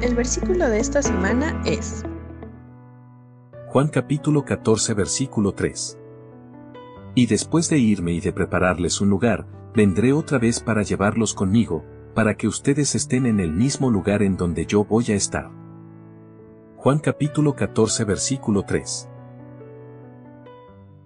El versículo de esta semana es Juan capítulo 14 versículo 3. Y después de irme y de prepararles un lugar, vendré otra vez para llevarlos conmigo, para que ustedes estén en el mismo lugar en donde yo voy a estar. Juan capítulo 14 versículo 3.